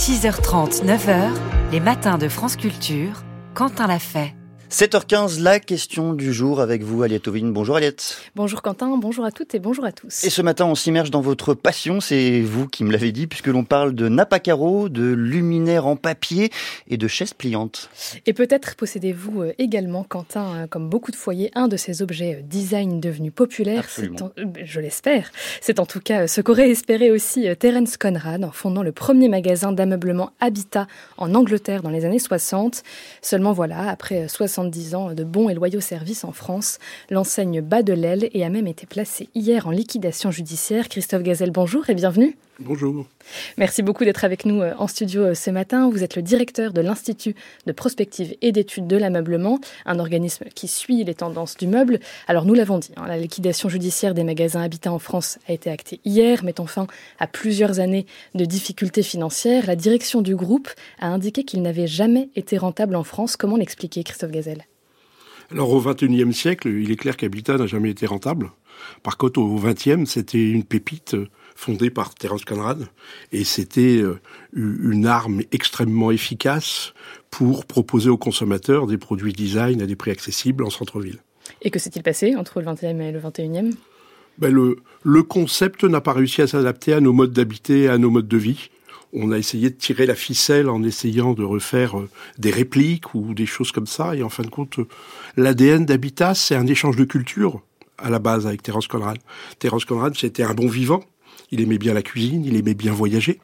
6h30, 9h, les matins de France Culture, Quentin l'a fait. 7h15, la question du jour avec vous, Aliette Ovine. Bonjour Aliette. Bonjour Quentin, bonjour à toutes et bonjour à tous. Et ce matin, on s'immerge dans votre passion, c'est vous qui me l'avez dit, puisque l'on parle de nappe de luminaires en papier et de chaises pliantes. Et peut-être possédez-vous euh, également, Quentin, euh, comme beaucoup de foyers, un de ces objets euh, design devenus populaires. Je l'espère. C'est en tout cas ce qu'aurait espéré aussi Terence Conrad en fondant le premier magasin d'ameublement Habitat en Angleterre dans les années 60. Seulement voilà, après 60 70 ans de bons et loyaux services en France. L'enseigne bat de l'aile et a même été placée hier en liquidation judiciaire. Christophe Gazelle, bonjour et bienvenue. Bonjour. Merci beaucoup d'être avec nous euh, en studio euh, ce matin. Vous êtes le directeur de l'Institut de prospective et d'études de l'ameublement, un organisme qui suit les tendances du meuble. Alors nous l'avons dit, hein, la liquidation judiciaire des magasins Habitat en France a été actée hier, mettant fin à plusieurs années de difficultés financières. La direction du groupe a indiqué qu'il n'avait jamais été rentable en France. Comment l'expliquer, Christophe Gazelle? Alors au XXIe siècle, il est clair qu'Habitat n'a jamais été rentable. Par contre, au XXe, c'était une pépite fondée par Terence Conrad, et c'était euh, une arme extrêmement efficace pour proposer aux consommateurs des produits design à des prix accessibles en centre-ville. Et que s'est-il passé entre le 20e et le 21e ben le, le concept n'a pas réussi à s'adapter à nos modes d'habiter, à nos modes de vie. On a essayé de tirer la ficelle en essayant de refaire euh, des répliques ou des choses comme ça. Et en fin de compte, euh, l'ADN d'Habitat, c'est un échange de culture à la base avec Terence Conrad. Terence Conrad, c'était un bon vivant il aimait bien la cuisine, il aimait bien voyager.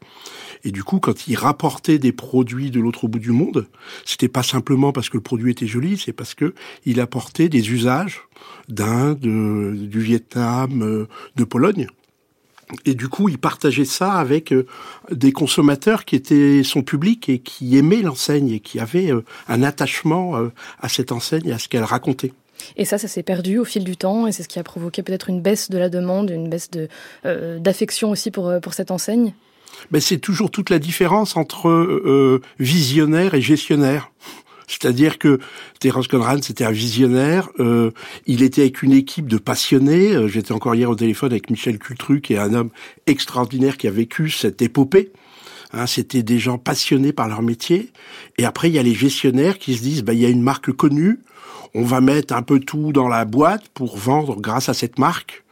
Et du coup, quand il rapportait des produits de l'autre bout du monde, c'était pas simplement parce que le produit était joli, c'est parce que il apportait des usages d'Inde, du Vietnam, de Pologne. Et du coup, il partageait ça avec euh, des consommateurs qui étaient son public et qui aimaient l'enseigne et qui avaient euh, un attachement euh, à cette enseigne et à ce qu'elle racontait. Et ça, ça s'est perdu au fil du temps et c'est ce qui a provoqué peut-être une baisse de la demande, une baisse de euh, d'affection aussi pour euh, pour cette enseigne. Ben c'est toujours toute la différence entre euh, visionnaire et gestionnaire. C'est-à-dire que Terence Conrad, c'était un visionnaire. Il était avec une équipe de passionnés. J'étais encore hier au téléphone avec Michel Cultru, qui est un homme extraordinaire qui a vécu cette épopée. Hein, c'était des gens passionnés par leur métier. Et après, il y a les gestionnaires qui se disent, bah, il y a une marque connue, on va mettre un peu tout dans la boîte pour vendre grâce à cette marque.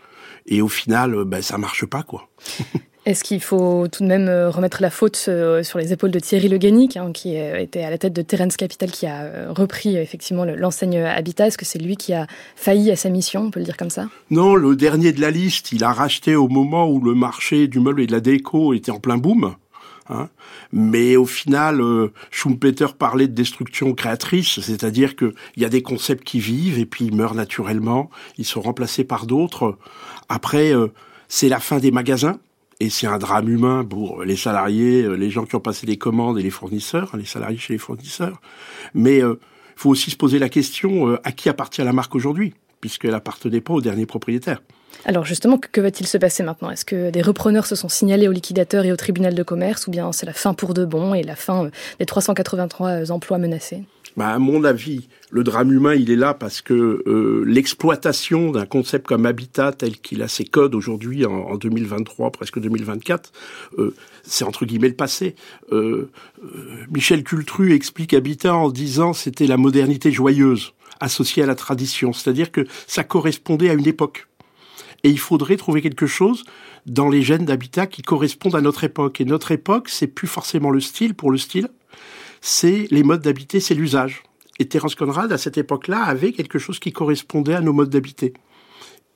Et au final, ben, ça marche pas, quoi. Est-ce qu'il faut tout de même euh, remettre la faute euh, sur les épaules de Thierry Le hein, qui était à la tête de Terence Capital, qui a repris effectivement l'enseigne Habitat? Est-ce que c'est lui qui a failli à sa mission, on peut le dire comme ça? Non, le dernier de la liste, il a racheté au moment où le marché du meuble et de la déco était en plein boom. Hein. Mais au final, euh, Schumpeter parlait de destruction créatrice, c'est-à-dire qu'il y a des concepts qui vivent et puis ils meurent naturellement, ils sont remplacés par d'autres. Après, euh, c'est la fin des magasins. Et c'est un drame humain pour les salariés, euh, les gens qui ont passé les commandes et les fournisseurs, hein, les salariés chez les fournisseurs. Mais il faut aussi se poser la question à qui appartient la marque aujourd'hui, puisqu'elle appartenait pas au dernier propriétaire. Alors justement, que va-t-il se passer maintenant? Est-ce que des repreneurs se sont signalés au liquidateur et au tribunal de commerce ou bien c'est la fin pour de bon et la fin euh, des 383 euh, emplois menacés? Bah, à mon avis, le drame humain, il est là parce que euh, l'exploitation d'un concept comme Habitat, tel qu'il a ses codes aujourd'hui en, 2023, presque 2024, c'est entre guillemets le passé. Michel Cultru explique Habitat en disant c'était la modernité joyeuse associée à la tradition, c'est-à-dire que ça correspondait à une époque. Et il faudrait trouver quelque chose dans les gènes d'habitat qui correspondent à notre époque. Et notre époque, c'est plus forcément le style pour le style, c'est les modes d'habiter, c'est l'usage. Et Terence Conrad, à cette époque-là, avait quelque chose qui correspondait à nos modes d'habiter.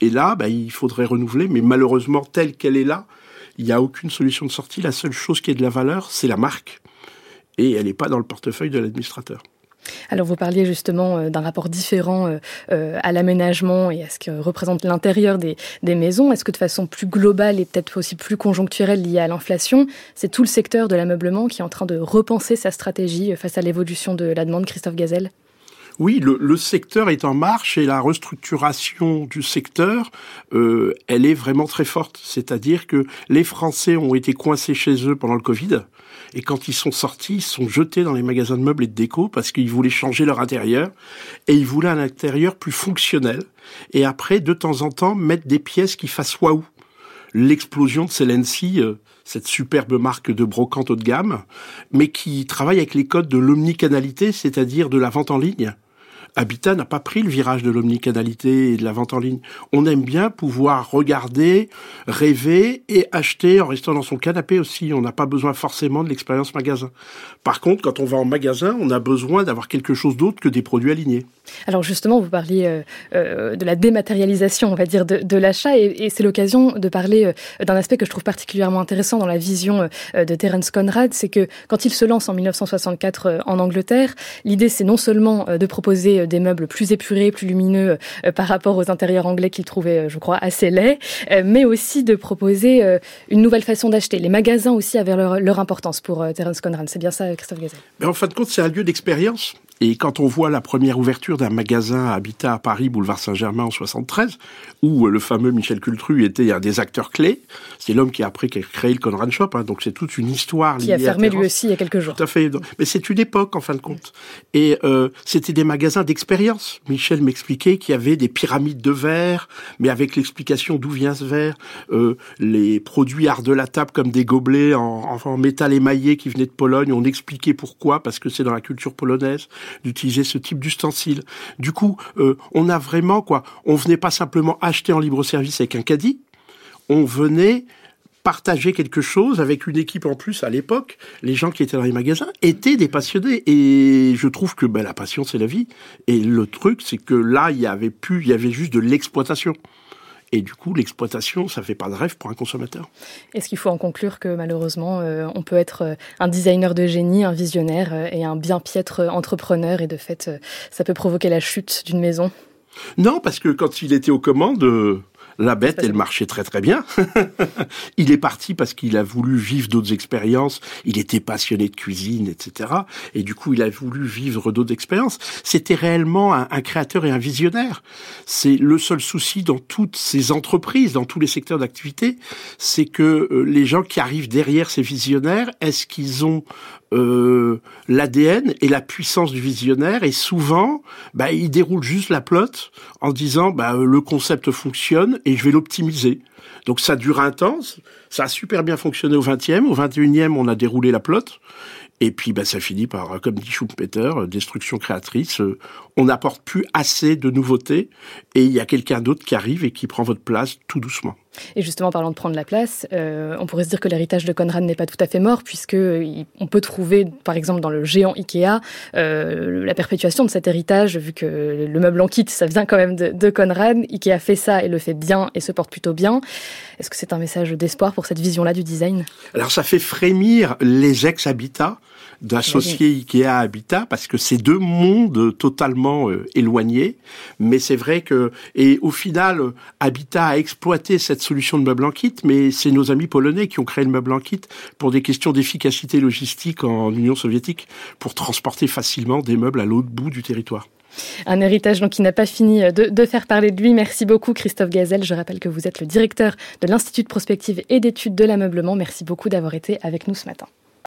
Et là, bah, il faudrait renouveler, mais malheureusement, telle qu'elle est là, il n'y a aucune solution de sortie. La seule chose qui est de la valeur, c'est la marque. Et elle n'est pas dans le portefeuille de l'administrateur. Alors vous parliez justement euh, d'un rapport différent euh, euh, à l'aménagement et à ce que représente l'intérieur des, maisons. Est-ce que de façon plus globale et peut-être aussi plus conjoncturelle liée à l'inflation, c'est tout le secteur de l'ameublement qui est en train de repenser sa stratégie face à l'évolution de la demande, Christophe Gazelle? Oui, le, secteur est en marche et la restructuration du secteur, elle est vraiment très forte. C'est-à-dire que les Français ont été coincés chez eux pendant le Covid. Et quand ils sont sortis, ils sont jetés dans les magasins de meubles et de déco parce qu'ils voulaient changer leur intérieur et ils voulaient un intérieur plus fonctionnel. Et après, de temps en temps, mettre des pièces qui fassent waouh. L'explosion de Celency, euh, cette superbe marque de brocante haut de gamme, mais qui travaille avec les codes de l'omnicanalité, c'est-à-dire de la vente en ligne. Habitat n'a pas pris le virage de l'omnicanalité et de la vente en ligne. On aime bien pouvoir regarder, rêver et acheter en restant dans son canapé aussi. On n'a pas besoin forcément de l'expérience magasin. Par contre, quand on va en magasin, on a besoin d'avoir quelque chose d'autre que des produits alignés. Alors justement, vous parliez euh, euh, de la dématérialisation, on va dire, de, l'achat, et, c'est l'occasion de parler euh, d'un aspect que je trouve particulièrement intéressant dans la vision de Terence Conrad, c'est que quand il se lance en 1964 en Angleterre, l'idée c'est non seulement de proposer des meubles plus épurés, plus lumineux par rapport aux intérieurs anglais qu'il trouvait, je crois, assez laids, mais aussi de proposer une nouvelle façon d'acheter. Les magasins aussi avaient leur, importance pour Terence Conrad. C'est bien ça, Christophe Mais En fin de compte, c'est un lieu d'expérience. Et quand on voit la première ouverture d'un magasin Habitat à Paris, boulevard Saint-Germain en 73, où euh, le fameux Michel Cultru était un des acteurs clés, c'est l'homme qui a après créé le Conrad Shop, hein, donc c'est toute une histoire qui a fermé lui aussi il y a quelques jours. Tout à fait. Mais c'est une époque en fin de compte. Et euh, c'était des magasins d'expérience. Michel m'expliquait qu'il y avait des pyramides de verre, mais avec l'explication d'où vient ce verre, euh, les produits art de la table comme des gobelets en, en métal émaillé qui venaient de Pologne, on expliquait pourquoi, parce que c'est dans la culture polonaise d'utiliser ce type d'ustensile. Du coup, euh, on a vraiment quoi On venait pas simplement acheter en libre service avec un caddie, on venait partager quelque chose avec une équipe en plus à l'époque. Les gens qui étaient dans les magasins étaient des passionnés et je trouve que ben, la passion c'est la vie. Et le truc c'est que là il y avait plus, il y avait juste de l'exploitation. Et du coup, l'exploitation, ça fait pas de rêve pour un consommateur. Est-ce qu'il faut en conclure que malheureusement, euh, on peut être euh, un designer de génie, un visionnaire euh, et un bien piètre entrepreneur, et de fait, ça peut provoquer la chute d'une maison? Non, parce que quand il était aux commandes, la bête, elle marchait très très bien. il est parti parce qu'il a voulu vivre d'autres expériences. Il était passionné de cuisine, etc. Et du coup, il a voulu vivre d'autres expériences. C'était réellement un, créateur et un visionnaire. C'est le seul souci dans toutes ces entreprises, dans tous les secteurs d'activité, c'est que euh, les gens qui arrivent derrière ces visionnaires, est-ce qu'ils ont euh, l'ADN et la puissance du visionnaire et souvent bah, il déroule juste la plot en disant bah, le concept fonctionne et je vais l'optimiser. Donc ça dure un temps, ça a super bien fonctionné au 20e, au 21e on a déroulé la plot et puis bah, ça finit par, comme dit Schumpeter, destruction créatrice. On n'apporte plus assez de nouveautés et il y a quelqu'un d'autre qui arrive et qui prend votre place tout doucement. Et justement, parlant de prendre la place, euh, on pourrait se dire que l'héritage de Conrad n'est pas tout à fait mort, puisque on peut trouver, par exemple, dans le géant Ikea, euh, la perpétuation de cet héritage, vu que le meuble en kit, ça vient quand même de, de Conrad. Ikea fait ça et le fait bien et se porte plutôt bien. Est-ce que c'est un message d'espoir pour cette vision-là du design? Alors, ça fait frémir les ex-habitats d'associer Ikea à Habitat parce que c'est deux mondes totalement euh, éloignés. Mais c'est vrai que et au final, Habitat a exploité cette solution de meuble en kit, mais c'est nos amis polonais qui ont créé le meuble en kit pour des questions d'efficacité logistique en Union soviétique pour transporter facilement des meubles à l'autre bout du territoire. Un héritage donc qui n'a pas fini de, de, faire parler de lui. Merci beaucoup Christophe Gazel. Je rappelle que vous êtes le directeur de l'Institut de prospective et d'études de l'ameublement. Merci beaucoup d'avoir été avec nous ce matin.